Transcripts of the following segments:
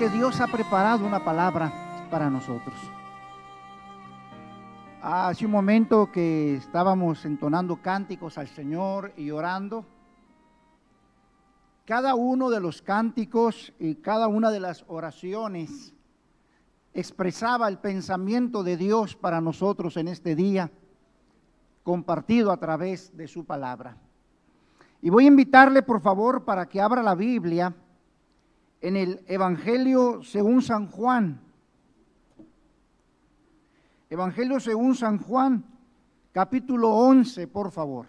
que Dios ha preparado una palabra para nosotros. Hace un momento que estábamos entonando cánticos al Señor y orando, cada uno de los cánticos y cada una de las oraciones expresaba el pensamiento de Dios para nosotros en este día, compartido a través de su palabra. Y voy a invitarle, por favor, para que abra la Biblia en el Evangelio según San Juan. Evangelio según San Juan, capítulo 11, por favor.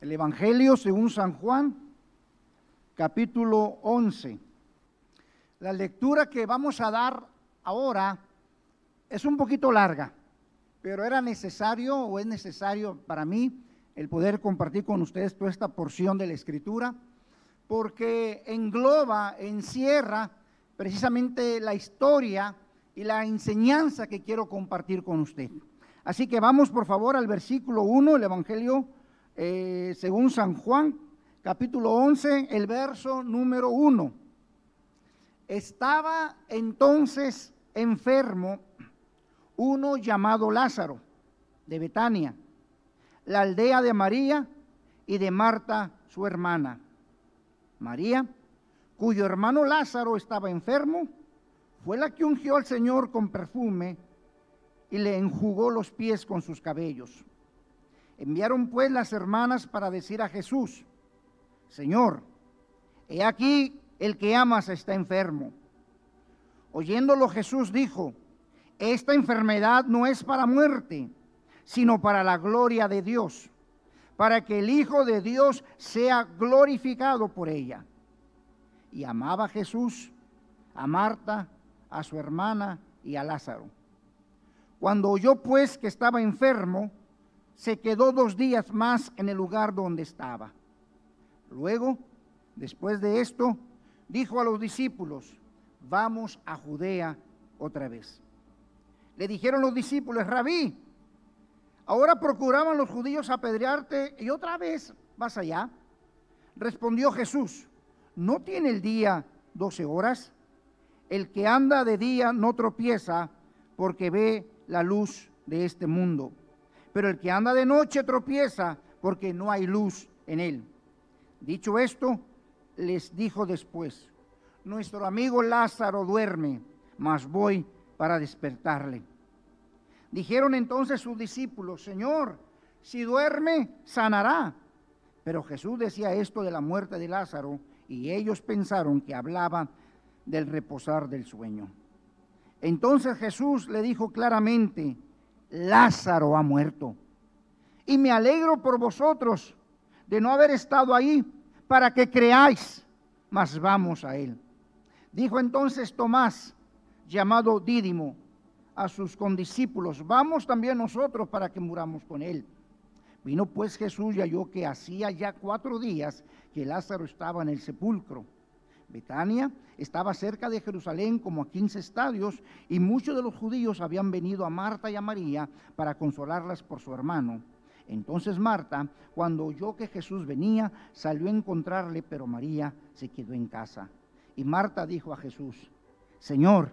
El Evangelio según San Juan, capítulo 11. La lectura que vamos a dar ahora es un poquito larga, pero era necesario o es necesario para mí el poder compartir con ustedes toda esta porción de la escritura, porque engloba, encierra precisamente la historia y la enseñanza que quiero compartir con usted. Así que vamos por favor al versículo 1, el Evangelio eh, según San Juan, capítulo 11, el verso número 1. Estaba entonces enfermo uno llamado Lázaro de Betania la aldea de María y de Marta, su hermana. María, cuyo hermano Lázaro estaba enfermo, fue la que ungió al Señor con perfume y le enjugó los pies con sus cabellos. Enviaron pues las hermanas para decir a Jesús, Señor, he aquí el que amas está enfermo. Oyéndolo Jesús dijo, esta enfermedad no es para muerte sino para la gloria de Dios, para que el Hijo de Dios sea glorificado por ella. Y amaba a Jesús, a Marta, a su hermana y a Lázaro. Cuando oyó pues que estaba enfermo, se quedó dos días más en el lugar donde estaba. Luego, después de esto, dijo a los discípulos, vamos a Judea otra vez. Le dijeron los discípulos, rabí, Ahora procuraban los judíos apedrearte y otra vez vas allá. Respondió Jesús, ¿no tiene el día doce horas? El que anda de día no tropieza porque ve la luz de este mundo. Pero el que anda de noche tropieza porque no hay luz en él. Dicho esto, les dijo después, nuestro amigo Lázaro duerme, mas voy para despertarle. Dijeron entonces sus discípulos, Señor, si duerme, sanará. Pero Jesús decía esto de la muerte de Lázaro y ellos pensaron que hablaba del reposar del sueño. Entonces Jesús le dijo claramente, Lázaro ha muerto. Y me alegro por vosotros de no haber estado ahí para que creáis, mas vamos a él. Dijo entonces Tomás, llamado Dídimo, a sus condiscípulos, vamos también nosotros para que muramos con él. Vino pues Jesús y halló que hacía ya cuatro días que Lázaro estaba en el sepulcro. Betania estaba cerca de Jerusalén como a quince estadios y muchos de los judíos habían venido a Marta y a María para consolarlas por su hermano. Entonces Marta, cuando oyó que Jesús venía, salió a encontrarle, pero María se quedó en casa. Y Marta dijo a Jesús, Señor,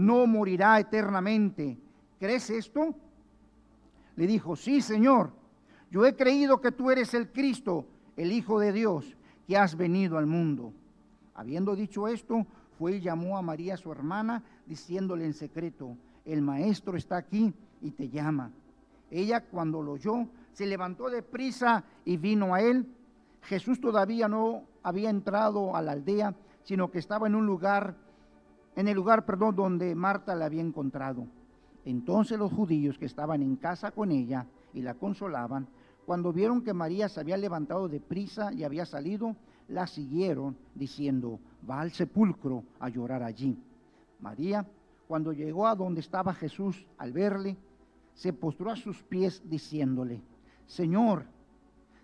no morirá eternamente. ¿Crees esto? Le dijo, sí, Señor, yo he creído que tú eres el Cristo, el Hijo de Dios, que has venido al mundo. Habiendo dicho esto, fue y llamó a María, su hermana, diciéndole en secreto, el maestro está aquí y te llama. Ella cuando lo oyó, se levantó de prisa y vino a él. Jesús todavía no había entrado a la aldea, sino que estaba en un lugar en el lugar, perdón, donde Marta la había encontrado. Entonces los judíos que estaban en casa con ella y la consolaban, cuando vieron que María se había levantado de prisa y había salido, la siguieron diciendo, va al sepulcro a llorar allí. María, cuando llegó a donde estaba Jesús, al verle, se postró a sus pies diciéndole, Señor,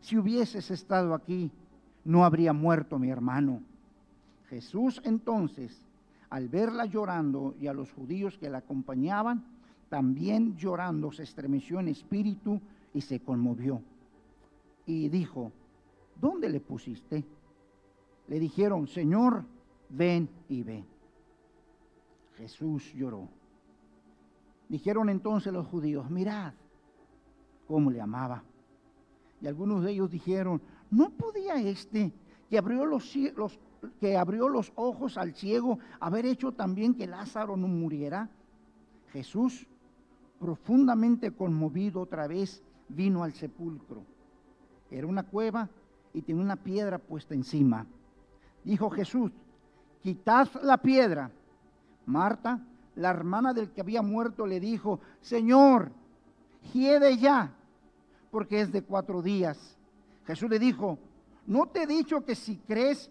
si hubieses estado aquí, no habría muerto mi hermano. Jesús entonces, al verla llorando y a los judíos que la acompañaban, también llorando se estremeció en espíritu y se conmovió. Y dijo, ¿dónde le pusiste? Le dijeron, Señor, ven y ve. Jesús lloró. Dijeron entonces los judíos, mirad cómo le amaba. Y algunos de ellos dijeron, ¿no podía este que abrió los, los, que abrió los ojos al ciego haber hecho también que Lázaro no muriera? Jesús, profundamente conmovido otra vez, vino al sepulcro. Era una cueva y tenía una piedra puesta encima. Dijo Jesús, quitad la piedra. Marta, la hermana del que había muerto, le dijo, Señor, hiede ya, porque es de cuatro días. Jesús le dijo, ¿no te he dicho que si crees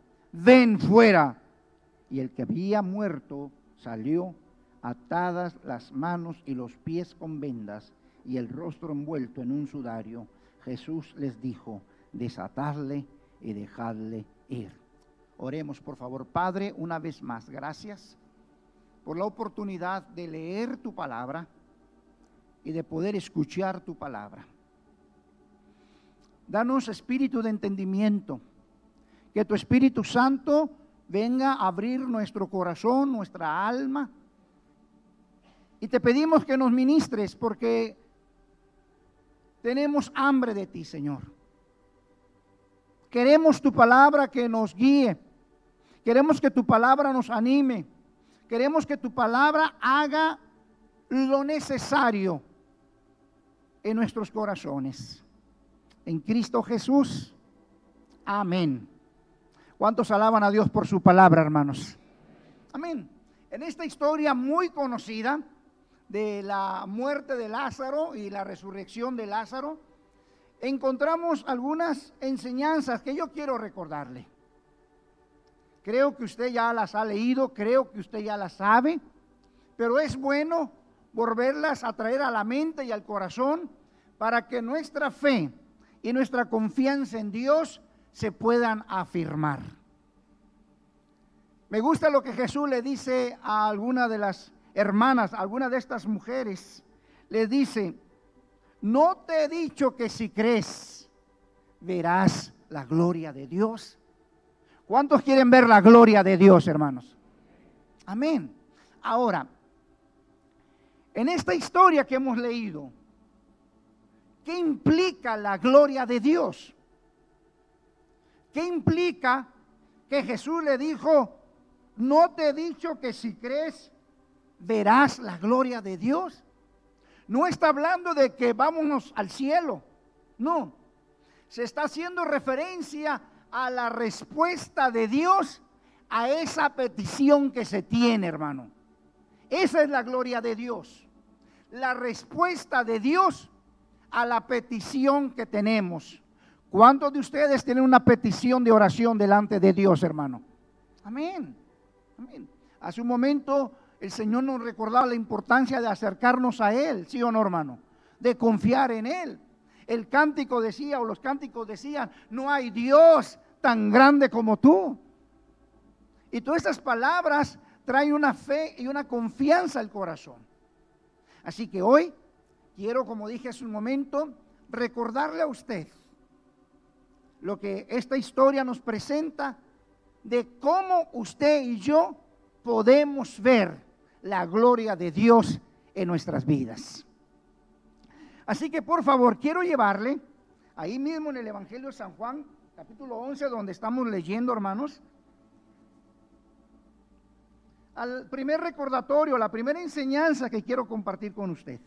ven fuera. Y el que había muerto salió atadas las manos y los pies con vendas y el rostro envuelto en un sudario. Jesús les dijo, desatadle y dejadle ir. Oremos por favor, Padre, una vez más. Gracias por la oportunidad de leer tu palabra y de poder escuchar tu palabra. Danos espíritu de entendimiento, que tu Espíritu Santo venga a abrir nuestro corazón, nuestra alma. Y te pedimos que nos ministres porque tenemos hambre de ti, Señor. Queremos tu palabra que nos guíe. Queremos que tu palabra nos anime. Queremos que tu palabra haga lo necesario en nuestros corazones. En Cristo Jesús. Amén. ¿Cuántos alaban a Dios por su palabra, hermanos? Amén. En esta historia muy conocida de la muerte de Lázaro y la resurrección de Lázaro, encontramos algunas enseñanzas que yo quiero recordarle. Creo que usted ya las ha leído, creo que usted ya las sabe, pero es bueno volverlas a traer a la mente y al corazón para que nuestra fe y nuestra confianza en Dios se puedan afirmar. Me gusta lo que Jesús le dice a alguna de las hermanas, a alguna de estas mujeres. Le dice, no te he dicho que si crees verás la gloria de Dios. ¿Cuántos quieren ver la gloria de Dios, hermanos? Amén. Ahora, en esta historia que hemos leído, ¿qué implica la gloria de Dios? ¿Qué implica que Jesús le dijo, no te he dicho que si crees verás la gloria de Dios? No está hablando de que vámonos al cielo, no. Se está haciendo referencia a la respuesta de Dios a esa petición que se tiene, hermano. Esa es la gloria de Dios. La respuesta de Dios a la petición que tenemos. ¿Cuántos de ustedes tienen una petición de oración delante de Dios, hermano? Amén. Amén. Hace un momento el Señor nos recordaba la importancia de acercarnos a Él, ¿sí o no, hermano? De confiar en Él. El cántico decía, o los cánticos decían, no hay Dios tan grande como tú. Y todas estas palabras traen una fe y una confianza al corazón. Así que hoy quiero, como dije hace un momento, recordarle a usted lo que esta historia nos presenta de cómo usted y yo podemos ver la gloria de Dios en nuestras vidas. Así que por favor, quiero llevarle ahí mismo en el Evangelio de San Juan, capítulo 11, donde estamos leyendo, hermanos, al primer recordatorio, la primera enseñanza que quiero compartir con usted.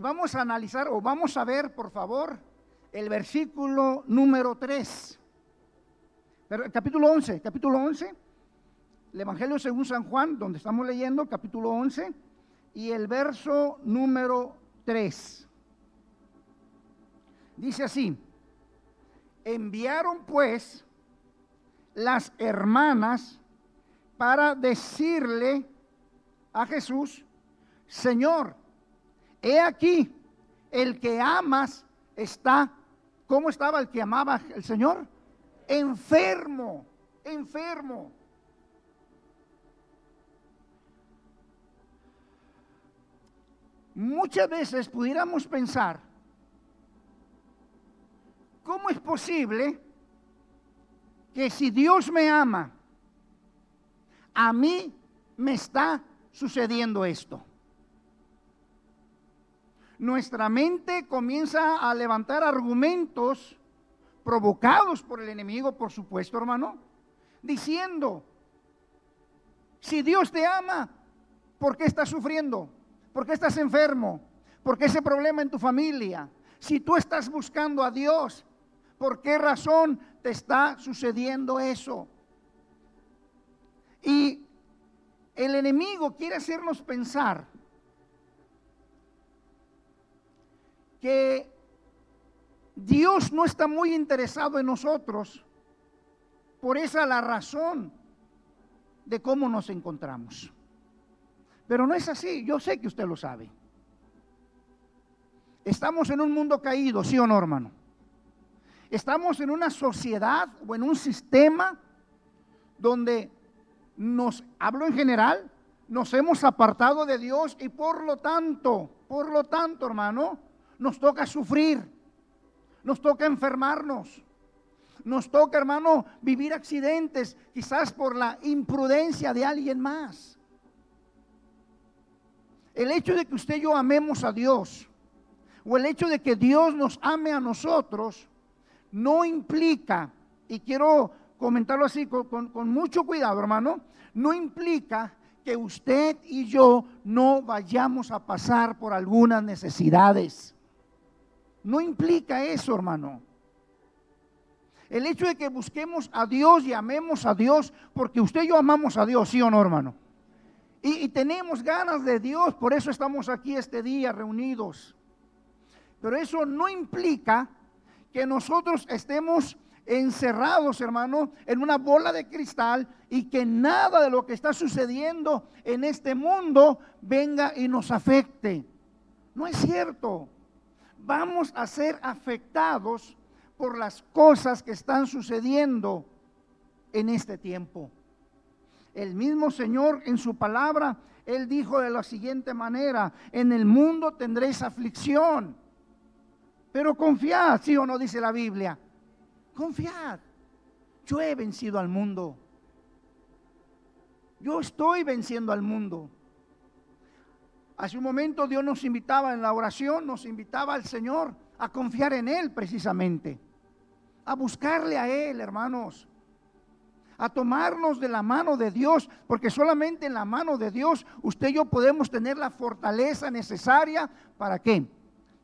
Vamos a analizar o vamos a ver, por favor, el versículo número 3. capítulo 11, capítulo 11, el Evangelio según San Juan, donde estamos leyendo, capítulo 11, y el verso número 3. Dice así, enviaron pues las hermanas para decirle a Jesús, Señor, he aquí, el que amas está, ¿cómo estaba el que amaba el Señor? Enfermo, enfermo. Muchas veces pudiéramos pensar, ¿cómo es posible que si Dios me ama, a mí me está sucediendo esto? Nuestra mente comienza a levantar argumentos provocados por el enemigo, por supuesto, hermano, diciendo, si Dios te ama, ¿por qué estás sufriendo? ¿Por qué estás enfermo? ¿Por qué ese problema en tu familia? Si tú estás buscando a Dios, ¿por qué razón te está sucediendo eso? Y el enemigo quiere hacernos pensar que Dios no está muy interesado en nosotros. Por esa la razón de cómo nos encontramos. Pero no es así, yo sé que usted lo sabe. Estamos en un mundo caído, sí o no, hermano. Estamos en una sociedad o en un sistema donde nos, hablo en general, nos hemos apartado de Dios y por lo tanto, por lo tanto, hermano, nos toca sufrir, nos toca enfermarnos, nos toca, hermano, vivir accidentes, quizás por la imprudencia de alguien más. El hecho de que usted y yo amemos a Dios, o el hecho de que Dios nos ame a nosotros, no implica, y quiero comentarlo así con, con mucho cuidado, hermano, no implica que usted y yo no vayamos a pasar por algunas necesidades. No implica eso, hermano. El hecho de que busquemos a Dios y amemos a Dios, porque usted y yo amamos a Dios, ¿sí o no, hermano? Y, y, tenemos ganas de Dios, por eso estamos aquí este día reunidos. Pero eso no implica que nosotros estemos encerrados, hermano, en una bola de cristal y que nada de lo que está sucediendo en este mundo venga y nos afecte. No es cierto vamos a ser afectados por las cosas que están sucediendo en este tiempo. El mismo Señor en su palabra, Él dijo de la siguiente manera, en el mundo tendréis aflicción, pero confiad, sí o no dice la Biblia, confiad, yo he vencido al mundo, yo estoy venciendo al mundo. Hace un momento Dios nos invitaba en la oración, nos invitaba al Señor a confiar en Él precisamente, a buscarle a Él, hermanos, a tomarnos de la mano de Dios, porque solamente en la mano de Dios usted y yo podemos tener la fortaleza necesaria para qué?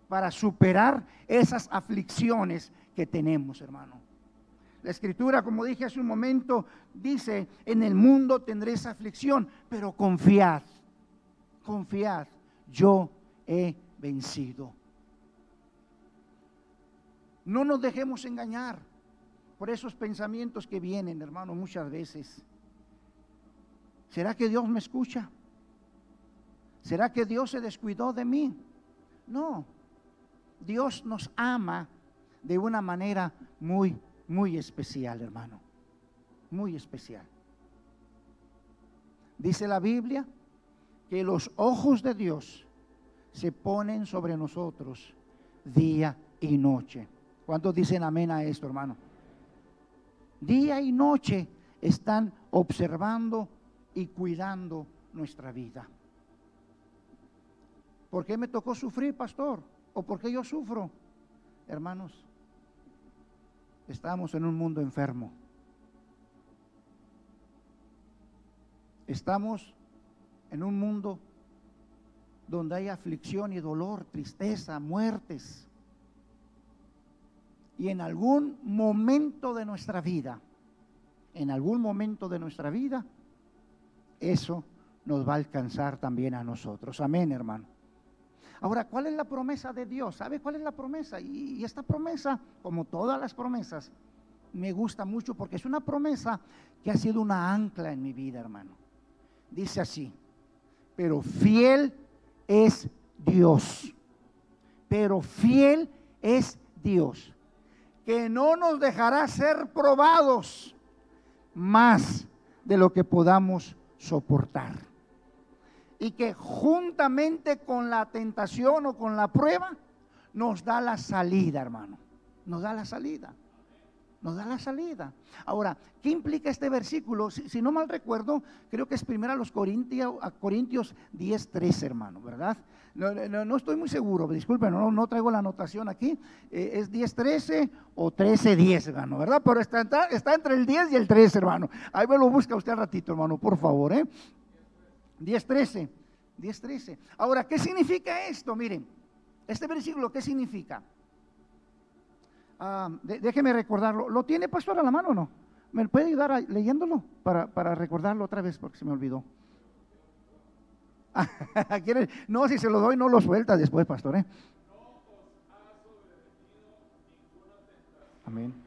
Para superar esas aflicciones que tenemos, hermano. La escritura, como dije hace un momento, dice, en el mundo tendréis aflicción, pero confiad confiad, yo he vencido. No nos dejemos engañar por esos pensamientos que vienen, hermano, muchas veces. ¿Será que Dios me escucha? ¿Será que Dios se descuidó de mí? No. Dios nos ama de una manera muy, muy especial, hermano. Muy especial. Dice la Biblia que los ojos de Dios se ponen sobre nosotros día y noche. ¿Cuántos dicen amén a esto, hermano? Día y noche están observando y cuidando nuestra vida. ¿Por qué me tocó sufrir, pastor? ¿O por qué yo sufro? Hermanos, estamos en un mundo enfermo. Estamos en un mundo donde hay aflicción y dolor, tristeza, muertes. Y en algún momento de nuestra vida, en algún momento de nuestra vida, eso nos va a alcanzar también a nosotros. Amén, hermano. Ahora, ¿cuál es la promesa de Dios? ¿Sabe cuál es la promesa? Y, esta promesa, como todas las promesas, me gusta mucho porque es una promesa que ha sido una ancla en mi vida, hermano. Dice así, pero fiel es Dios. Pero fiel es Dios, que no nos dejará ser probados más de lo que podamos soportar. Y que juntamente con la tentación o con la prueba nos da la salida, hermano. Nos da la salida nos da la salida. Ahora, ¿qué implica este versículo? Si, no mal recuerdo, creo que es primero a los Corintios, a Corintios 10, 13, hermano, ¿verdad? No, estoy muy seguro, disculpen, no, no traigo la anotación aquí. Eh, es 10, 13 o 13, 10, hermano, ¿verdad? Pero está, está, entre el 10 y el 13, hermano. Ahí me lo busca usted al ratito, hermano, por favor, ¿eh? 10, 13. 10, 13. Ahora, ¿qué significa esto? Miren, este versículo, ¿qué significa? Ah, déjeme recordarlo. ¿Lo tiene pastor a la mano o no? ¿Me puede ayudar leyéndolo para, para, recordarlo otra vez porque se me olvidó? no, si se lo doy no lo suelta después, pastor. ¿eh? Amén.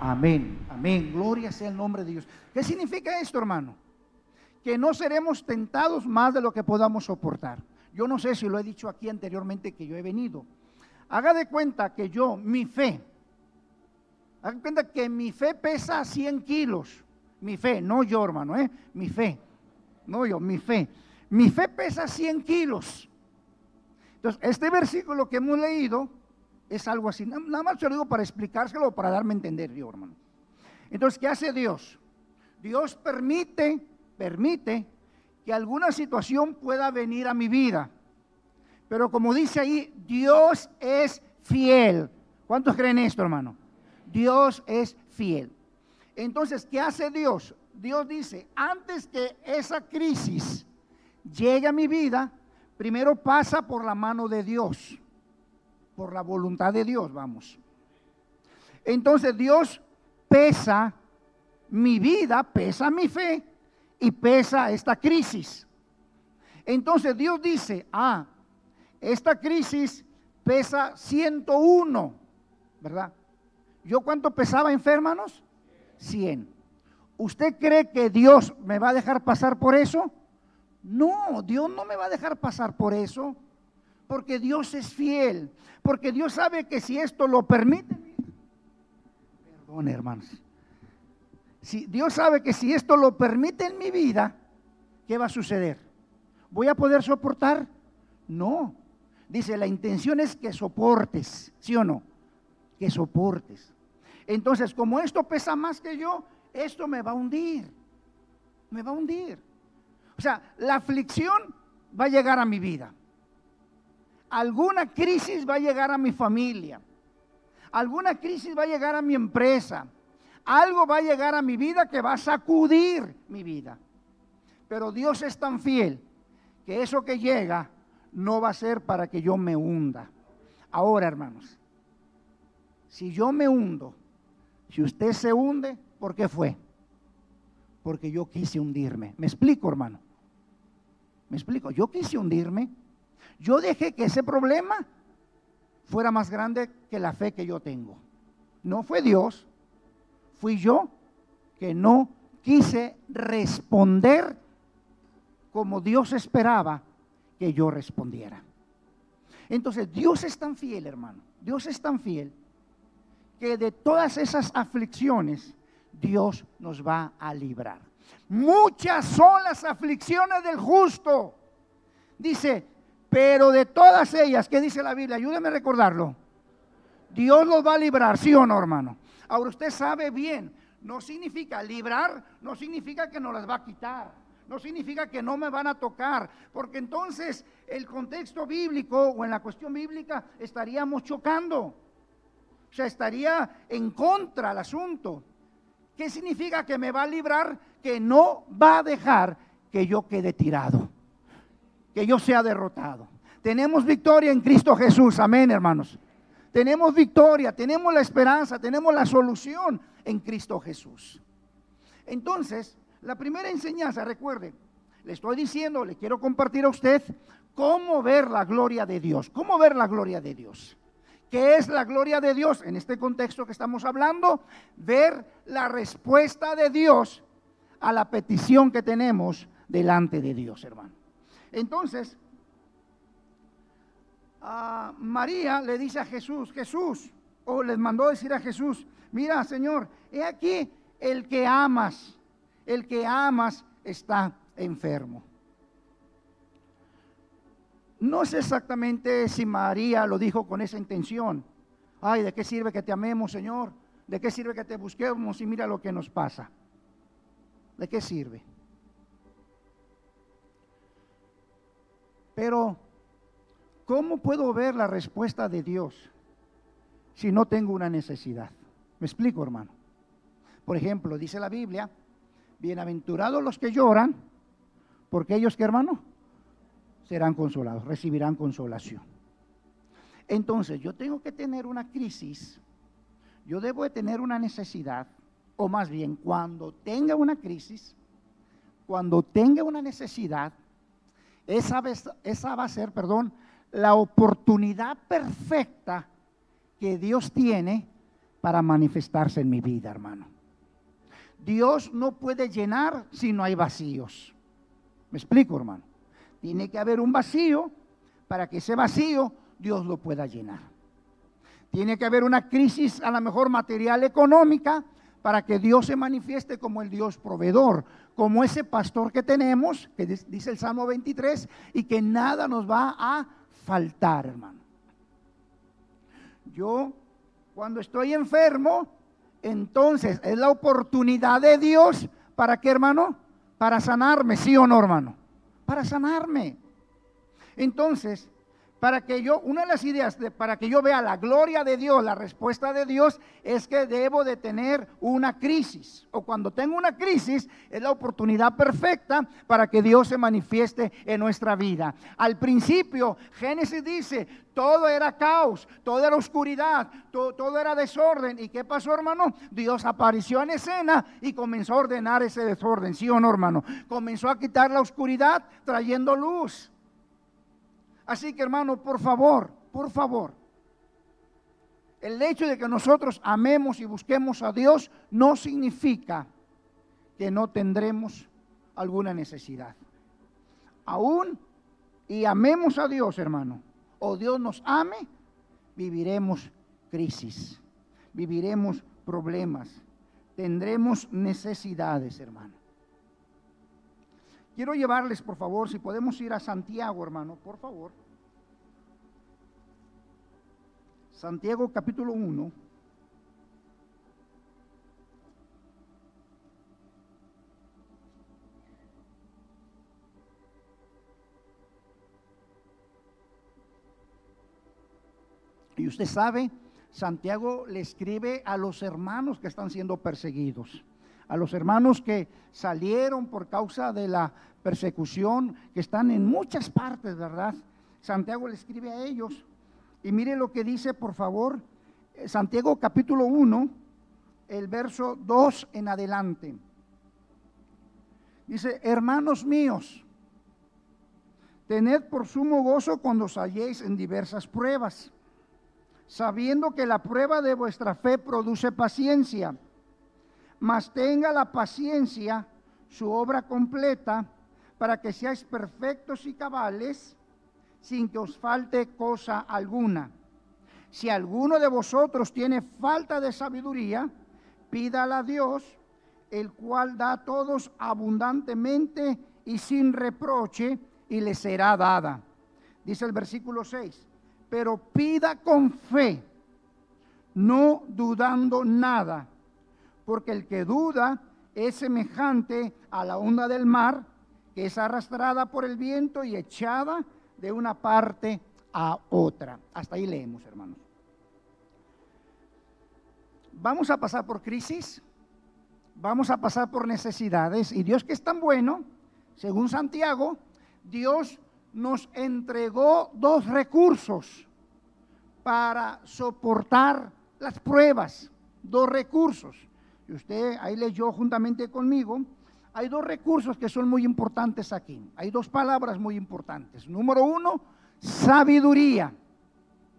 Amén, amén. Gloria sea el nombre de Dios. ¿Qué significa esto, hermano? Que no seremos tentados más de lo que podamos soportar. Yo no sé si lo he dicho aquí anteriormente que yo he venido. Haga de cuenta que yo, mi fe, haga de cuenta que mi fe pesa 100 kilos. Mi fe, no yo, hermano, ¿eh? Mi fe. No yo, mi fe. Mi fe pesa 100 kilos. Entonces, este versículo que hemos leído es algo así. Nada más se lo digo para explicárselo, para darme a entender yo, hermano. Entonces, ¿qué hace Dios? Dios permite, permite que alguna situación pueda venir a mi vida. Pero como dice ahí, Dios es fiel. ¿Cuántos creen esto, hermano? Dios es fiel. Entonces, ¿qué hace Dios? Dios dice, antes que esa crisis llegue a mi vida, primero pasa por la mano de Dios por la voluntad de Dios, vamos. Entonces Dios pesa mi vida, pesa mi fe y pesa esta crisis. Entonces Dios dice, ah, esta crisis pesa 101, ¿verdad? ¿Yo cuánto pesaba enfermanos? 100. ¿Usted cree que Dios me va a dejar pasar por eso? No, Dios no me va a dejar pasar por eso porque Dios es fiel, porque Dios sabe que si esto lo permite, perdón hermanos, si Dios sabe que si esto lo permite en mi vida, ¿qué va a suceder? ¿Voy a poder soportar? No. Dice, la intención es que soportes, ¿sí o no? Que soportes. Entonces, como esto pesa más que yo, esto me va a hundir. Me va a hundir. O sea, la aflicción va a llegar a mi vida alguna crisis va a llegar a mi familia, alguna crisis va a llegar a mi empresa, algo va a llegar a mi vida que va a sacudir mi vida. Pero Dios es tan fiel que eso que llega no va a ser para que yo me hunda. Ahora, hermanos, si yo me hundo, si usted se hunde, ¿por qué fue? Porque yo quise hundirme. ¿Me explico, hermano? ¿Me explico? Yo quise hundirme yo dejé que ese problema fuera más grande que la fe que yo tengo. No fue Dios, fui yo que no quise responder como Dios esperaba que yo respondiera. Entonces, Dios es tan fiel, hermano. Dios es tan fiel que de todas esas aflicciones Dios nos va a librar. Muchas son las aflicciones del justo. Dice, Pero de todas ellas, ¿qué dice la Biblia? Ayúdeme a recordarlo. Dios los va a librar, ¿sí o no, hermano? Ahora usted sabe bien, no significa librar, no significa que nos las va a quitar, no significa que no me van a tocar, porque entonces el contexto bíblico o en la cuestión bíblica estaríamos chocando, o sea, estaría en contra el asunto. ¿Qué significa que me va a librar? Que no va a dejar que yo quede tirado, que yo sea derrotado. Tenemos victoria en Cristo Jesús, amén hermanos. Tenemos victoria, tenemos la esperanza, tenemos la solución en Cristo Jesús. Entonces, la primera enseñanza, recuerde, le estoy diciendo, le quiero compartir a usted cómo ver la gloria de Dios. ¿Cómo ver la gloria de Dios? ¿Qué es la gloria de Dios? En este contexto que estamos hablando, ver la respuesta de Dios a la petición que tenemos delante de Dios, hermano. Entonces, María le dice a Jesús, Jesús, o les mandó decir a Jesús, mira Señor, he aquí el que amas, el que amas está enfermo. No sé exactamente si María lo dijo con esa intención. Ay, ¿de qué sirve que te amemos, Señor? ¿De qué sirve que te busquemos y mira lo que nos pasa? ¿De qué sirve? Pero ¿Cómo puedo ver la respuesta de Dios si no tengo una necesidad? Me explico, hermano. Por ejemplo, dice la Biblia, bienaventurados los que lloran, porque ellos, ¿qué hermano? Serán consolados, recibirán consolación. Entonces, yo tengo que tener una crisis, yo debo de tener una necesidad, o más bien, cuando tenga una crisis, cuando tenga una necesidad, esa, esa va a ser, perdón, la oportunidad perfecta que Dios tiene para manifestarse en mi vida, hermano. Dios no puede llenar si no hay vacíos. ¿Me explico, hermano? Tiene que haber un vacío para que ese vacío Dios lo pueda llenar. Tiene que haber una crisis a lo mejor material económica para que Dios se manifieste como el Dios proveedor, como ese pastor que tenemos, que dice el Salmo 23, y que nada nos va a faltar, hermano. Yo, cuando estoy enfermo, entonces es la oportunidad de Dios para qué, hermano? Para sanarme, sí o no, hermano. Para sanarme. Entonces, para que yo, una de las ideas de, para que yo vea la gloria de Dios, la respuesta de Dios, es que debo de tener una crisis. O cuando tengo una crisis, es la oportunidad perfecta para que Dios se manifieste en nuestra vida. Al principio, Génesis dice, todo era caos, todo era oscuridad, todo, todo era desorden. ¿Y qué pasó, hermano? Dios apareció en escena y comenzó a ordenar ese desorden, ¿sí o no, hermano? Comenzó a quitar la oscuridad trayendo luz. Así que hermano, por favor, por favor, el hecho de que nosotros amemos y busquemos a Dios no significa que no tendremos alguna necesidad. Aún y amemos a Dios, hermano, o Dios nos ame, viviremos crisis, viviremos problemas, tendremos necesidades, hermano. Quiero llevarles, por favor, si podemos ir a Santiago, hermano, por favor. Santiago capítulo 1. Y usted sabe, Santiago le escribe a los hermanos que están siendo perseguidos a los hermanos que salieron por causa de la persecución, que están en muchas partes, ¿verdad? Santiago le escribe a ellos. Y mire lo que dice, por favor, eh, Santiago capítulo 1, el verso 2 en adelante. Dice, hermanos míos, tened por sumo gozo cuando os halléis en diversas pruebas, sabiendo que la prueba de vuestra fe produce paciencia mas tenga la paciencia su obra completa para que seáis perfectos y cabales sin que os falte cosa alguna. Si alguno de vosotros tiene falta de sabiduría, pídala a Dios, el cual da a todos abundantemente y sin reproche, y le será dada. dice el versículo 6, pero pida con fe, no dudando nada, porque el que duda es semejante a la onda del mar, que es arrastrada por el viento y echada de una parte a otra. Hasta ahí leemos, hermanos. Vamos a pasar por crisis, vamos a pasar por necesidades, y Dios que es tan bueno, según Santiago, Dios nos entregó dos recursos para soportar las pruebas, dos recursos. Y usted ahí leyó juntamente conmigo, hay dos recursos que son muy importantes aquí. Hay dos palabras muy importantes. Número uno, sabiduría.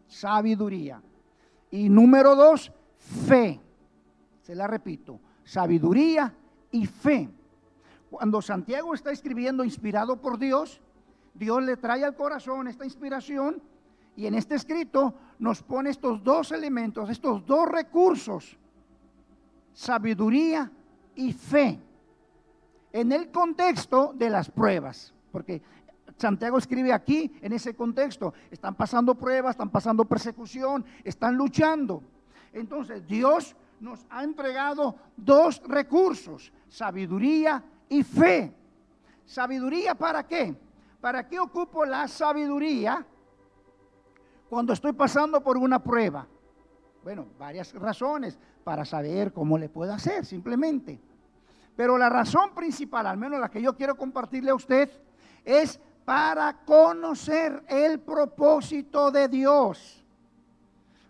Sabiduría. Y número dos, fe. Se la repito, sabiduría y fe. Cuando Santiago está escribiendo inspirado por Dios, Dios le trae al corazón esta inspiración y en este escrito nos pone estos dos elementos, estos dos recursos, sabiduría y fe, en el contexto de las pruebas, porque Santiago escribe aquí, en ese contexto, están pasando pruebas, están pasando persecución, están luchando. Entonces Dios nos ha entregado dos recursos, sabiduría y fe. ¿Sabiduría para qué? ¿Para qué ocupo la sabiduría cuando estoy pasando por una prueba? Bueno, varias razones para saber cómo le puedo hacer, simplemente. Pero la razón principal, al menos la que yo quiero compartirle a usted, es para conocer el propósito de Dios.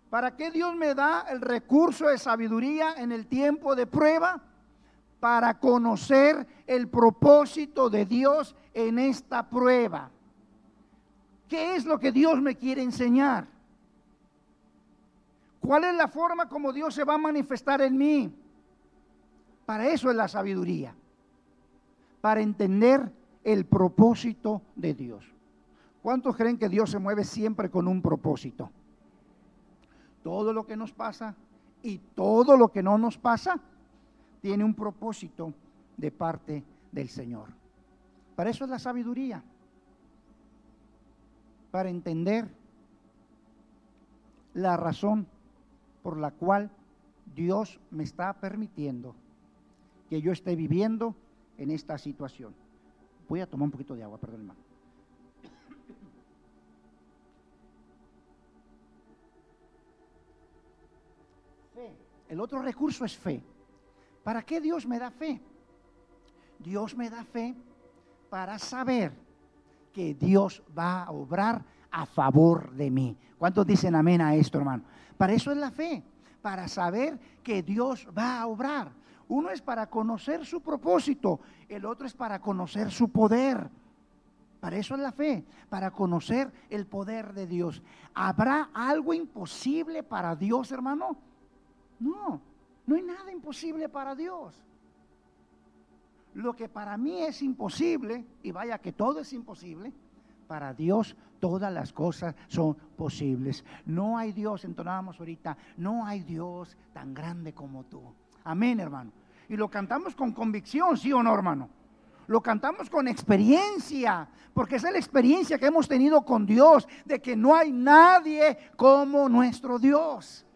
¿Para qué Dios me da el recurso de sabiduría en el tiempo de prueba? Para conocer el propósito de Dios en esta prueba. ¿Qué es lo que Dios me quiere enseñar? ¿Cuál es la forma como Dios se va a manifestar en mí? Para eso es la sabiduría. Para entender el propósito de Dios. ¿Cuántos creen que Dios se mueve siempre con un propósito? todo lo que nos pasa y todo lo que no nos pasa tiene un propósito de parte del Señor. Para eso es la sabiduría, para entender la razón por la cual Dios me está permitiendo que yo esté viviendo en esta situación. Voy a tomar un poquito de agua, perdón, hermano. El otro recurso es fe. ¿Para qué Dios me da fe? Dios me da fe para saber que Dios va a obrar a favor de mí. ¿Cuántos dicen amén a esto, hermano? Para eso es la fe, para saber que Dios va a obrar. Uno es para conocer su propósito, el otro es para conocer su poder. Para eso es la fe, para conocer el poder de Dios. ¿Habrá algo imposible para Dios, hermano? No, no hay nada imposible para Dios. Lo que para mí es imposible, y vaya que todo es imposible, para Dios todas las cosas son posibles. No hay Dios, entonábamos ahorita, no hay Dios tan grande como tú. Amén, hermano. Y lo cantamos con convicción, sí o no, hermano. Lo cantamos con experiencia, porque es la experiencia que hemos tenido con Dios, de que no hay nadie como nuestro Dios.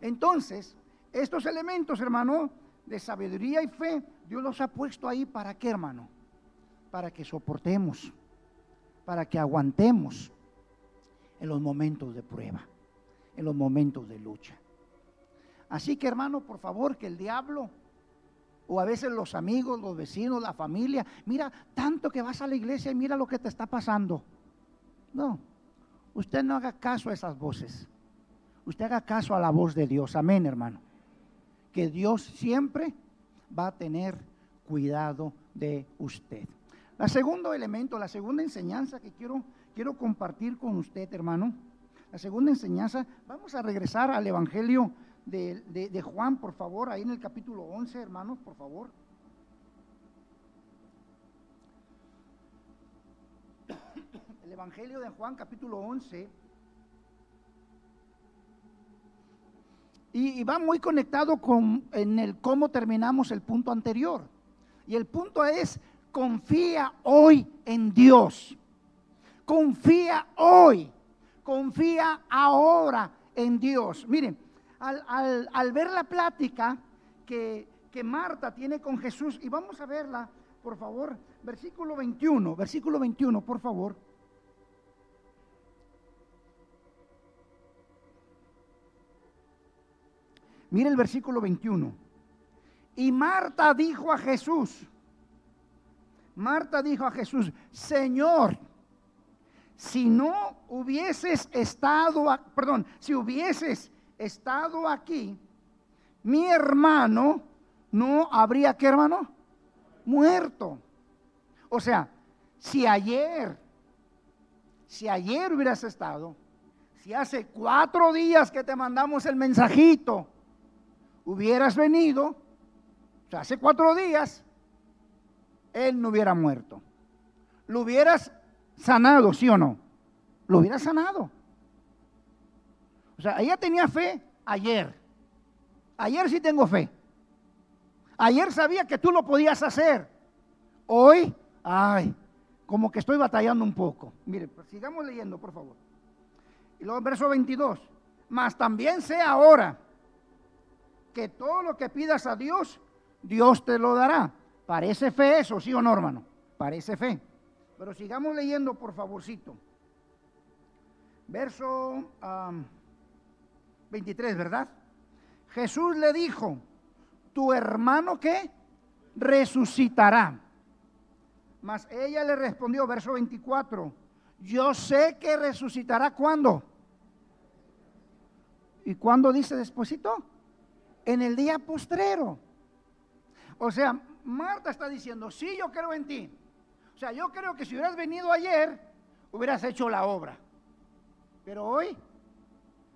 Entonces, estos elementos, hermano, de sabiduría y fe, Dios los ha puesto ahí para qué, hermano? Para que soportemos, para que aguantemos en los momentos de prueba, en los momentos de lucha. Así que, hermano, por favor, que el diablo o a veces los amigos, los vecinos, la familia, mira, tanto que vas a la iglesia y mira lo que te está pasando. No, usted no haga caso a esas voces usted haga caso a la voz de Dios. Amén, hermano. Que Dios siempre va a tener cuidado de usted. La segundo elemento, la segunda enseñanza que quiero, quiero compartir con usted, hermano. La segunda enseñanza, vamos a regresar al Evangelio de, de Juan, por favor, ahí en el capítulo 11, hermanos, por favor. El Evangelio de Juan, capítulo 11 Y, va muy conectado con en el cómo terminamos el punto anterior. Y el punto es, confía hoy en Dios. confía hoy, confía ahora en Dios. Miren, al, ver la plática que, que Marta tiene con Jesús, y vamos a verla, por favor, versículo 21, versículo 21, por favor. Mire el versículo 21. Y Marta dijo a Jesús, Marta dijo a Jesús, Señor, si no hubieses estado, perdón, si hubieses estado aquí, mi hermano no habría que hermano muerto. O sea, si ayer, si ayer hubieras estado, si hace cuatro días que te mandamos el mensajito, hubieras venido, o sea, hace cuatro días, él no hubiera muerto. Lo hubieras sanado, ¿sí o no? Lo hubieras sanado. O sea, ella tenía fe ayer. Ayer sí tengo fe. Ayer sabía que tú lo podías hacer. Hoy, ay, como que estoy batallando un poco. Mire, pues sigamos leyendo, por favor. Y luego verso 22. Mas también sé ahora que todo lo que pidas a Dios, Dios te lo dará. Parece fe eso, sí o no, hermano. Parece fe. Pero sigamos leyendo, por favorcito. Verso 23, ¿verdad? Jesús le dijo, tu hermano que resucitará. Mas ella le respondió, verso 24, yo sé que resucitará cuando. ¿Y cuándo dice despuésito? En el día postrero. O sea, Marta está diciendo, sí, yo creo en ti. O sea, yo creo que si hubieras venido ayer, hubieras hecho la obra. Pero hoy,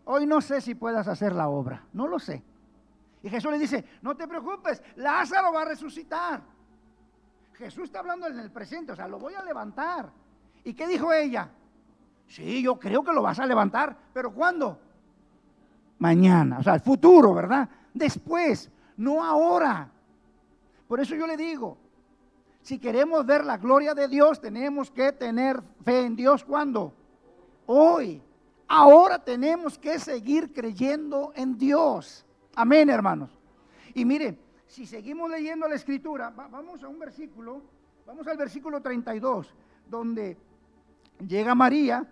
hoy no sé si puedas hacer la obra. No lo sé. Y Jesús le dice, no te preocupes, Lázaro va a resucitar. Jesús está hablando en el presente, o sea, lo voy a levantar. ¿Y qué dijo ella? Sí, yo creo que lo vas a levantar, pero ¿cuándo? Mañana, o sea, el futuro, ¿verdad? Después, no ahora. Por eso yo le digo, si queremos ver la gloria de Dios, tenemos que tener fe en Dios. ¿Cuándo? Hoy. Ahora tenemos que seguir creyendo en Dios. Amén, hermanos. Y mire, si seguimos leyendo la escritura, vamos a un versículo, vamos al versículo 32, donde llega María,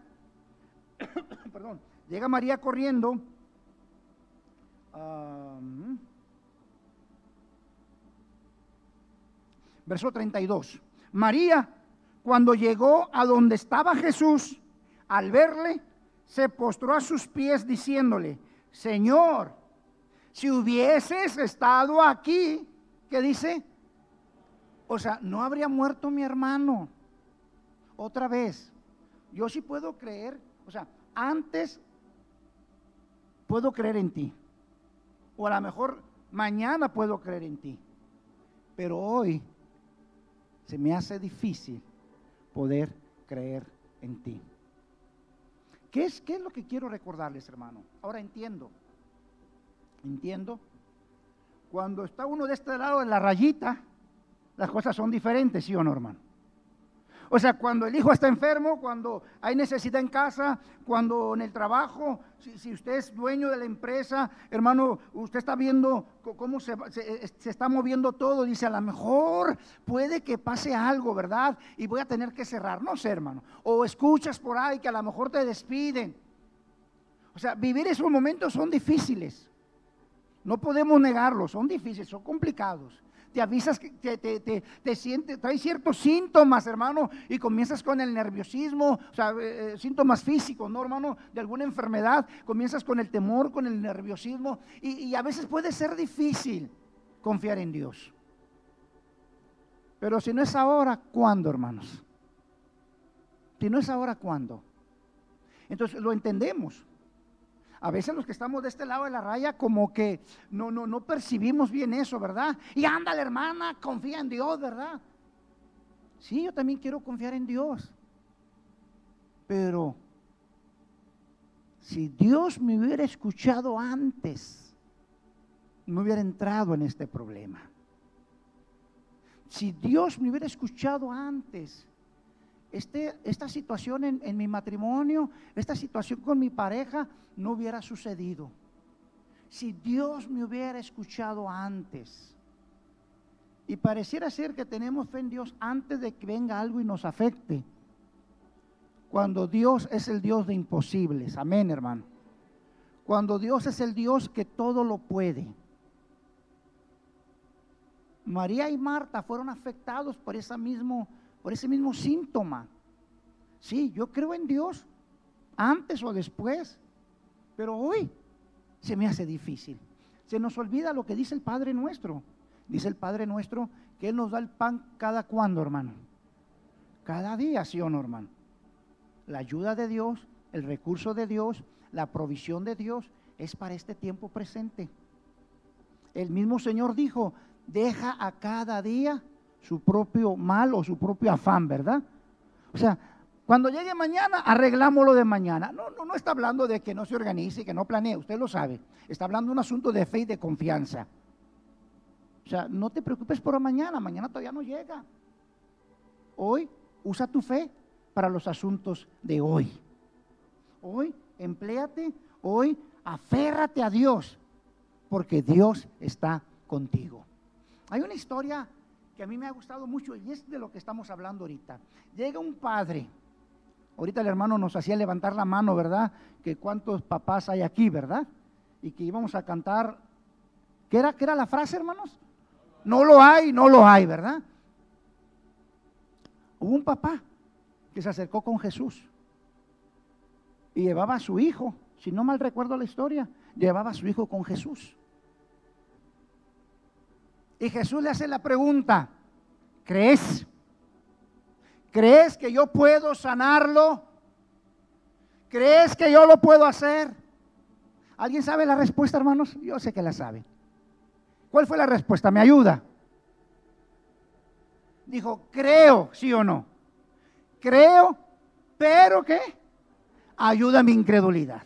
perdón, llega María corriendo. Verso 32. María, cuando llegó a donde estaba Jesús, al verle, se postró a sus pies diciéndole, Señor, si hubieses estado aquí, ¿qué dice? O sea, no habría muerto mi hermano. Otra vez, yo sí puedo creer, o sea, antes puedo creer en ti. O a lo mejor mañana puedo creer en ti. Pero hoy se me hace difícil poder creer en ti. ¿Qué es, ¿Qué es lo que quiero recordarles, hermano? Ahora entiendo. Entiendo. Cuando está uno de este lado de la rayita, las cosas son diferentes, ¿sí o no, hermano? O sea, cuando el hijo está enfermo, cuando hay necesidad en casa, cuando en el trabajo, si, usted es dueño de la empresa, hermano, usted está viendo cómo se, se, está moviendo todo, dice, a lo mejor puede que pase algo, ¿verdad? Y voy a tener que cerrar. No sé, hermano. O escuchas por ahí que a lo mejor te despiden. O sea, vivir esos momentos son difíciles. No podemos negarlos, son difíciles, son complicados te avisas que te, te, te, sientes, trae ciertos síntomas, hermano, y comienzas con el nerviosismo, eh, eh, síntomas físicos, ¿no, hermano? De alguna enfermedad, comienzas con el temor, con el nerviosismo, y, y a veces puede ser difícil confiar en Dios. Pero si no es ahora, ¿cuándo, hermanos? Si no es ahora, ¿cuándo? Entonces lo entendemos. A veces los que estamos de este lado de la raya como que no, no, no percibimos bien eso, ¿verdad? Y ándale hermana, confía en Dios, ¿verdad? Sí, yo también quiero confiar en Dios. Pero si Dios me hubiera escuchado antes, no hubiera entrado en este problema. Si Dios me hubiera escuchado antes, este, esta situación en, mi matrimonio, esta situación con mi pareja, no hubiera sucedido. Si Dios me hubiera escuchado antes. Y pareciera ser que tenemos fe en Dios antes de que venga algo y nos afecte. Cuando Dios es el Dios de imposibles. Amén, hermano. Cuando Dios es el Dios que todo lo puede. María y Marta fueron afectados por, esa mismo, por ese mismo síntoma. Sí, yo creo en Dios antes o después, pero hoy se me hace difícil. Se nos olvida lo que dice el Padre nuestro. Dice el Padre nuestro que Él nos da el pan cada cuando, hermano. Cada día, sí o no, hermano. La ayuda de Dios, el recurso de Dios, la provisión de Dios es para este tiempo presente. El mismo Señor dijo, deja a cada día su propio mal o su propio afán, ¿verdad? O sea, cuando llegue mañana, arreglamos lo de mañana. No, no, no está hablando de que no se organice que no planee, usted lo sabe. Está hablando de un asunto de fe y de confianza. O sea, no te preocupes por mañana, mañana todavía no llega. Hoy usa tu fe para los asuntos de hoy. Hoy empléate, hoy aférrate a Dios, porque Dios está contigo. Hay una historia que a mí me ha gustado mucho y es de lo que estamos hablando ahorita. Llega un padre, ahorita el hermano nos hacía levantar la mano, ¿verdad? Que cuántos papás hay aquí, ¿verdad? Y que íbamos a cantar, ¿qué era, qué era la frase, hermanos? No lo hay, no lo hay, ¿verdad? Hubo un papá que se acercó con Jesús y llevaba a su hijo, si no mal recuerdo la historia, llevaba a su hijo con Jesús. Y Jesús le hace la pregunta, ¿crees? ¿Crees que yo puedo sanarlo? ¿Crees que yo lo puedo hacer? ¿Alguien sabe la respuesta, hermanos? Yo sé que la sabe. ¿Cuál fue la respuesta? ¿Me ayuda? Dijo, creo, sí o no. Creo, pero ¿qué? Ayuda a mi incredulidad.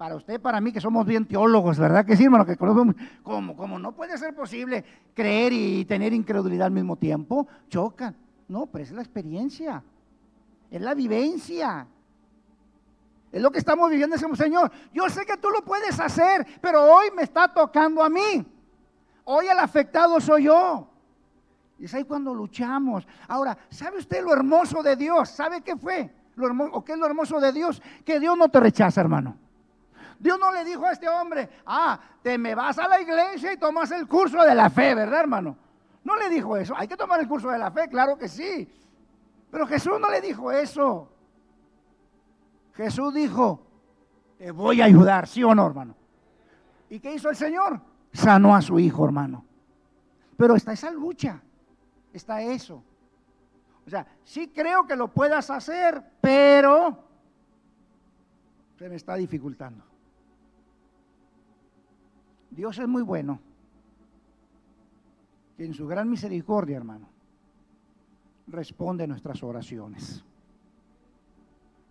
Para usted, para mí, que somos bien teólogos, ¿verdad? Que sí, hermano, que conocemos, ¿cómo? ¿Cómo no puede ser posible creer y tener incredulidad al mismo tiempo? Chocan. No, pero es la experiencia, es la vivencia. Es lo que estamos viviendo, decimos, Señor, yo sé que tú lo puedes hacer, pero hoy me está tocando a mí. Hoy el afectado soy yo. Y es ahí cuando luchamos. Ahora, ¿sabe usted lo hermoso de Dios? ¿Sabe qué fue? Lo hermoso, ¿O qué es lo hermoso de Dios? Que Dios no te rechaza, hermano. Dios no le dijo a este hombre, ah, te me vas a la iglesia y tomas el curso de la fe, ¿verdad, hermano? No le dijo eso. Hay que tomar el curso de la fe, claro que sí. Pero Jesús no le dijo eso. Jesús dijo, te voy a ayudar, ¿sí o no, hermano? ¿Y qué hizo el Señor? sanó a su hijo, hermano. Pero está esa lucha, está eso. O sea, sí creo que lo puedas hacer, pero se me está dificultando. Dios es muy bueno. Que en su gran misericordia, hermano, responde nuestras oraciones.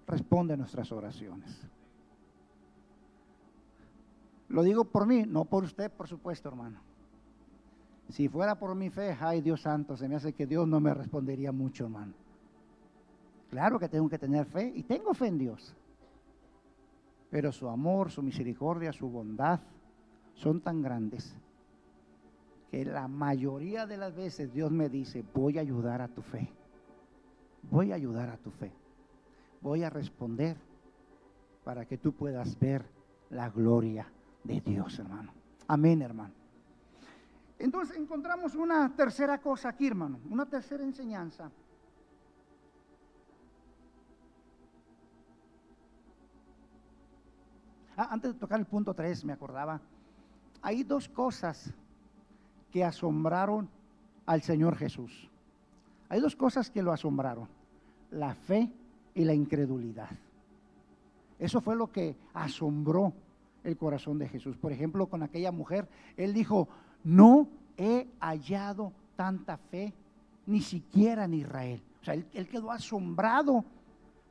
Responde nuestras oraciones. Lo digo por mí, no por usted, por supuesto, hermano. Si fuera por mi fe, ay Dios santo, se me hace que Dios no me respondería mucho, hermano. Claro que tengo que tener fe y tengo fe en Dios. Pero su amor, su misericordia, su bondad son tan grandes que la mayoría de las veces Dios me dice, voy a ayudar a tu fe. Voy a ayudar a tu fe. Voy a responder para que tú puedas ver la gloria de Dios, hermano. Amén, hermano. Entonces encontramos una tercera cosa aquí, hermano, una tercera enseñanza. Ah, antes de tocar el punto 3, me acordaba, hay dos cosas que asombraron al Señor Jesús. Hay dos cosas que lo asombraron, la fe y la incredulidad. Eso fue lo que asombró el corazón de Jesús. Por ejemplo, con aquella mujer, él dijo, no he hallado tanta fe, ni siquiera en Israel. O sea, él, quedó asombrado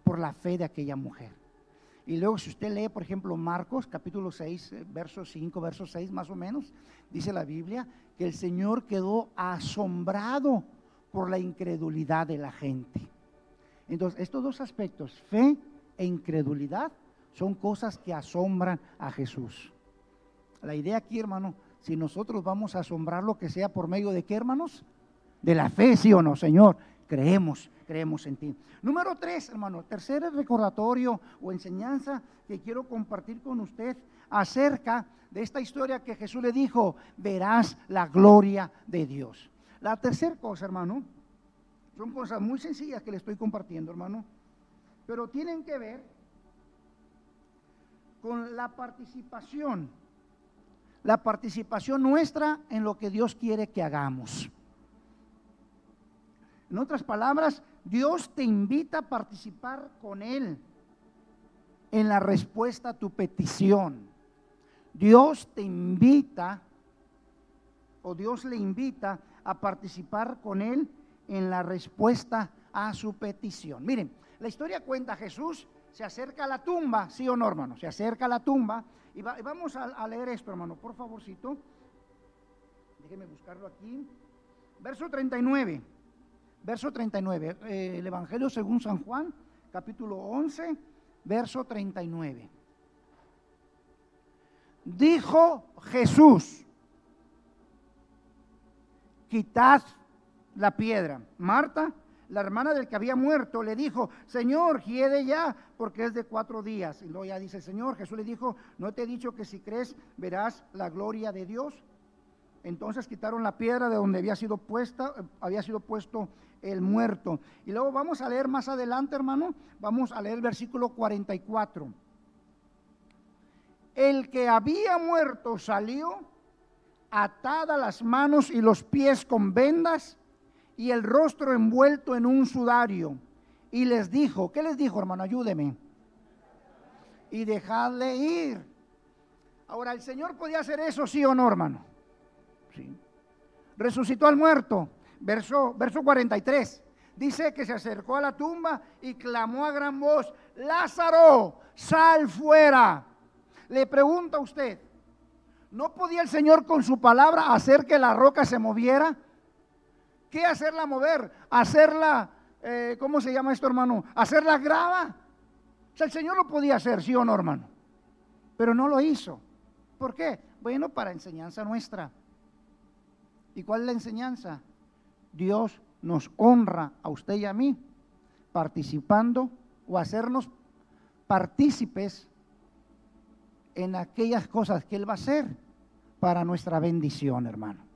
por la fe de aquella mujer. Y luego si usted lee, por ejemplo, Marcos capítulo 6, eh, verso 5, verso 6 más o menos, dice la Biblia que el Señor quedó asombrado por la incredulidad de la gente. Entonces, estos dos aspectos, fe e incredulidad, son cosas que asombran a Jesús. La idea aquí, hermano, si nosotros vamos a asombrar lo que sea por medio de qué, hermanos? De la fe, sí o no, Señor. Creemos, creemos en ti. Número tres, hermano, tercer recordatorio o enseñanza que quiero compartir con usted acerca de esta historia que Jesús le dijo, verás la gloria de Dios. La tercera cosa, hermano, son cosas muy sencillas que le estoy compartiendo, hermano, pero tienen que ver con la participación, la participación nuestra en lo que Dios quiere que hagamos. En otras palabras, Dios te invita a participar con Él en la respuesta a tu petición. Dios te invita, o Dios le invita a participar con Él en la respuesta a su petición. Miren, la historia cuenta Jesús se acerca a la tumba, sí o no, hermano, se acerca a la tumba. Y, vamos a, leer esto, hermano, por favorcito. Déjeme buscarlo aquí. Verso 39. Verso 39. Eh, el Evangelio según San Juan, capítulo 11, verso 39. Dijo Jesús, quitad la piedra. Marta la hermana del que había muerto le dijo, Señor, hiede ya, porque es de cuatro días. Y luego ya dice, Señor, Jesús le dijo, no te he dicho que si crees verás la gloria de Dios. Entonces quitaron la piedra de donde había sido puesta, había sido puesto el muerto. Y luego vamos a leer más adelante, hermano, vamos a leer el versículo 44. El que había muerto salió atada las manos y los pies con vendas y el rostro envuelto en un sudario. Y les dijo, ¿qué les dijo, hermano? Ayúdeme. Y dejadle ir. Ahora, ¿el Señor podía hacer eso, sí o no, hermano? Sí. Resucitó al muerto. Verso, verso 43. Dice que se acercó a la tumba y clamó a gran voz, Lázaro, sal fuera. Le pregunta a usted, ¿no podía el Señor con su palabra hacer que la roca se moviera? ¿Qué hacerla mover? Hacerla, eh, ¿cómo se llama esto, hermano? Hacerla grava. O sea, el Señor lo podía hacer, sí o no, hermano. Pero no lo hizo. ¿Por qué? Bueno, para enseñanza nuestra. ¿Y cuál es la enseñanza? Dios nos honra a usted y a mí participando o hacernos partícipes en aquellas cosas que Él va a hacer para nuestra bendición, hermano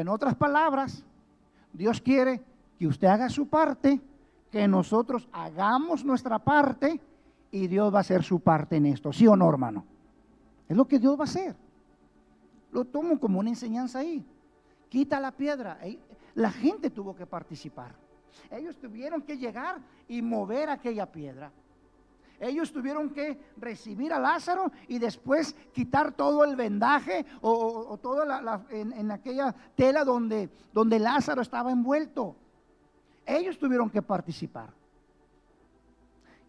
en otras palabras, Dios quiere que usted haga su parte, que nosotros hagamos nuestra parte y Dios va a hacer su parte en esto. ¿Sí o no, hermano? Es lo que Dios va a hacer. Lo tomo como una enseñanza ahí. Quita la piedra. La gente tuvo que participar. Ellos tuvieron que llegar y mover aquella piedra. Ellos tuvieron que recibir a Lázaro y después quitar todo el vendaje o, toda la, en, aquella tela donde, donde Lázaro estaba envuelto. Ellos tuvieron que participar.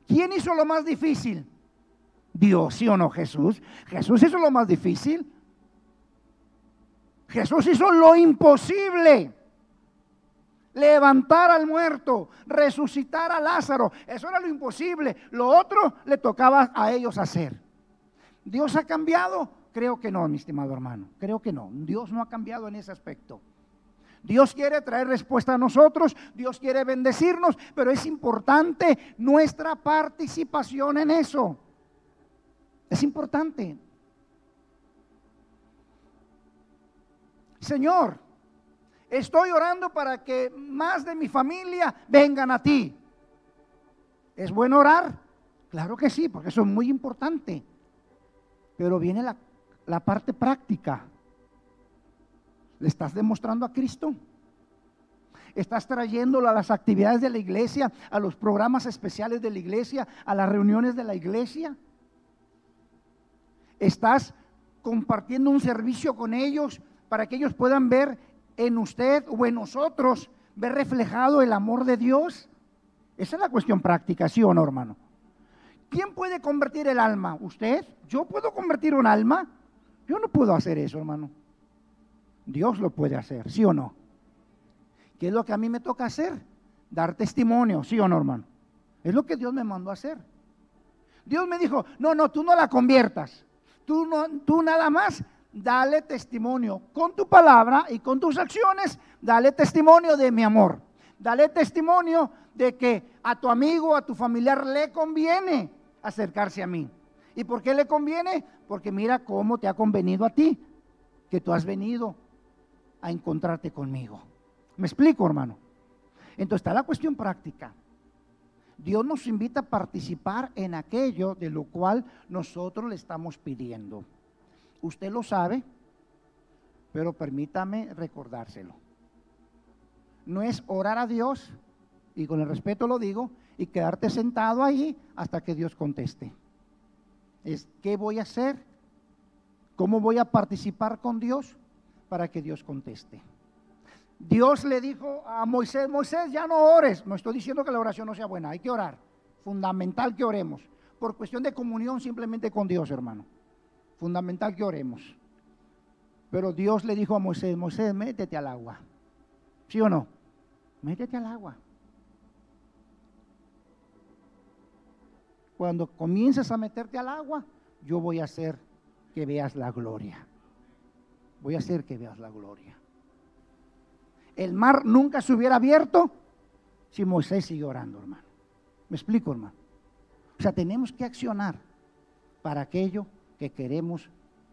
¿Quién hizo lo más difícil? Dios, ¿sí o no Jesús? Jesús hizo lo más difícil. Jesús hizo lo imposible levantar al muerto, resucitar a Lázaro. Eso era lo imposible. Lo otro le tocaba a ellos hacer. ¿Dios ha cambiado? Creo que no, mi estimado hermano. Creo que no. Dios no ha cambiado en ese aspecto. Dios quiere traer respuesta a nosotros, Dios quiere bendecirnos, pero es importante nuestra participación en eso. Es importante. Señor, Estoy orando para que más de mi familia vengan a ti. ¿Es bueno orar? Claro que sí, porque eso es muy importante. Pero viene la, parte práctica. ¿Le estás demostrando a Cristo? ¿Estás trayéndolo a las actividades de la iglesia, a los programas especiales de la iglesia, a las reuniones de la iglesia? ¿Estás compartiendo un servicio con ellos para que ellos puedan ver en usted o en nosotros ver reflejado el amor de Dios? Esa es la cuestión práctica, ¿sí o no, hermano? ¿Quién puede convertir el alma? ¿Usted? ¿Yo puedo convertir un alma? Yo no puedo hacer eso, hermano. Dios lo puede hacer, ¿sí o no? ¿Qué es lo que a mí me toca hacer? dar testimonio, ¿sí o no, hermano? Es lo que Dios me mandó a hacer. Dios me dijo, no, no, tú no la conviertas. Tú, no, tú nada más dale testimonio con tu palabra y con tus acciones, dale testimonio de mi amor. Dale testimonio de que a tu amigo, a tu familiar le conviene acercarse a mí. ¿Y por qué le conviene? Porque mira cómo te ha convenido a ti, que tú has venido a encontrarte conmigo. ¿Me explico, hermano? Entonces está la cuestión práctica. Dios nos invita a participar en aquello de lo cual nosotros le estamos pidiendo. Usted lo sabe, pero permítame recordárselo. No es orar a Dios, y con el respeto lo digo, y quedarte sentado ahí hasta que Dios conteste. Es qué voy a hacer, cómo voy a participar con Dios para que Dios conteste. Dios le dijo a Moisés, Moisés, ya no ores. No estoy diciendo que la oración no sea buena, hay que orar. Fundamental que oremos. Por cuestión de comunión simplemente con Dios, hermano. Fundamental que oremos. Pero Dios le dijo a Moisés, Moisés, métete al agua. ¿Sí o no? Métete al agua. Cuando comiences a meterte al agua, yo voy a hacer que veas la gloria. Voy a hacer que veas la gloria. El mar nunca se hubiera abierto si Moisés sigue orando, hermano. ¿Me explico, hermano? O sea, tenemos que accionar para aquello que queremos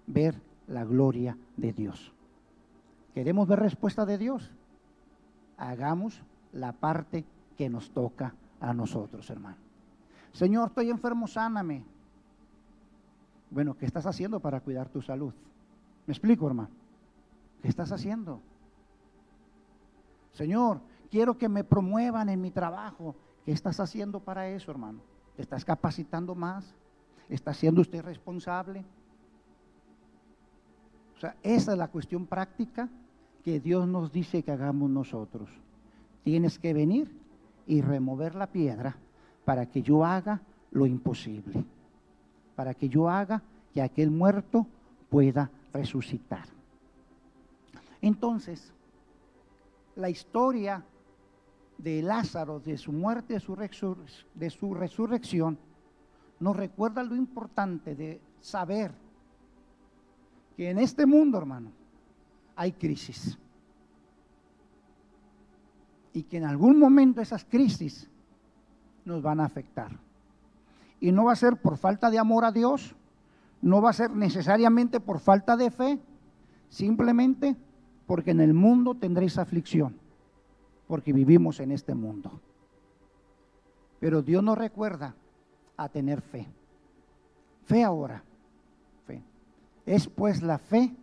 ver la gloria de Dios. ¿Queremos ver respuesta de Dios? Hagamos la parte que nos toca a nosotros, hermano. Señor, estoy enfermo, sáname. Bueno, ¿qué estás haciendo para cuidar tu salud? ¿Me explico, hermano? ¿Qué estás haciendo? Señor, quiero que me promuevan en mi trabajo. ¿Qué estás haciendo para eso, hermano? ¿Te estás capacitando más? ¿Está siendo usted responsable? O sea, esa es la cuestión práctica que Dios nos dice que hagamos nosotros. Tienes que venir y remover la piedra para que yo haga lo imposible, para que yo haga que aquel muerto pueda resucitar. Entonces, la historia de Lázaro, de su muerte, de su, de su resurrección, nos recuerda lo importante de saber que en este mundo, hermano, hay crisis. Y que en algún momento esas crisis nos van a afectar. Y no va a ser por falta de amor a Dios, no va a ser necesariamente por falta de fe, simplemente porque en el mundo tendréis aflicción, porque vivimos en este mundo. Pero Dios nos recuerda a tener fe. Fe ahora. Fe. Es pues la fe,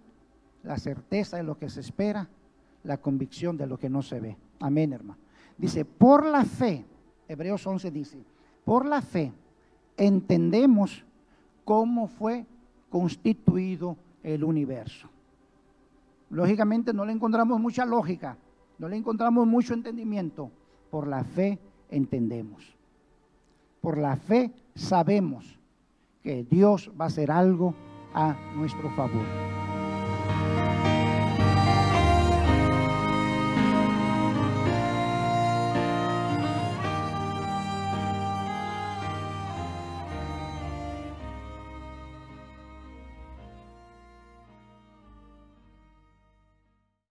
la certeza de lo que se espera, la convicción de lo que no se ve. Amén, hermano. Dice, por la fe, Hebreos 11 dice, por la fe entendemos cómo fue constituido el universo. Lógicamente no le encontramos mucha lógica, no le encontramos mucho entendimiento. Por la fe entendemos. Por la fe sabemos que Dios va a hacer algo a nuestro favor.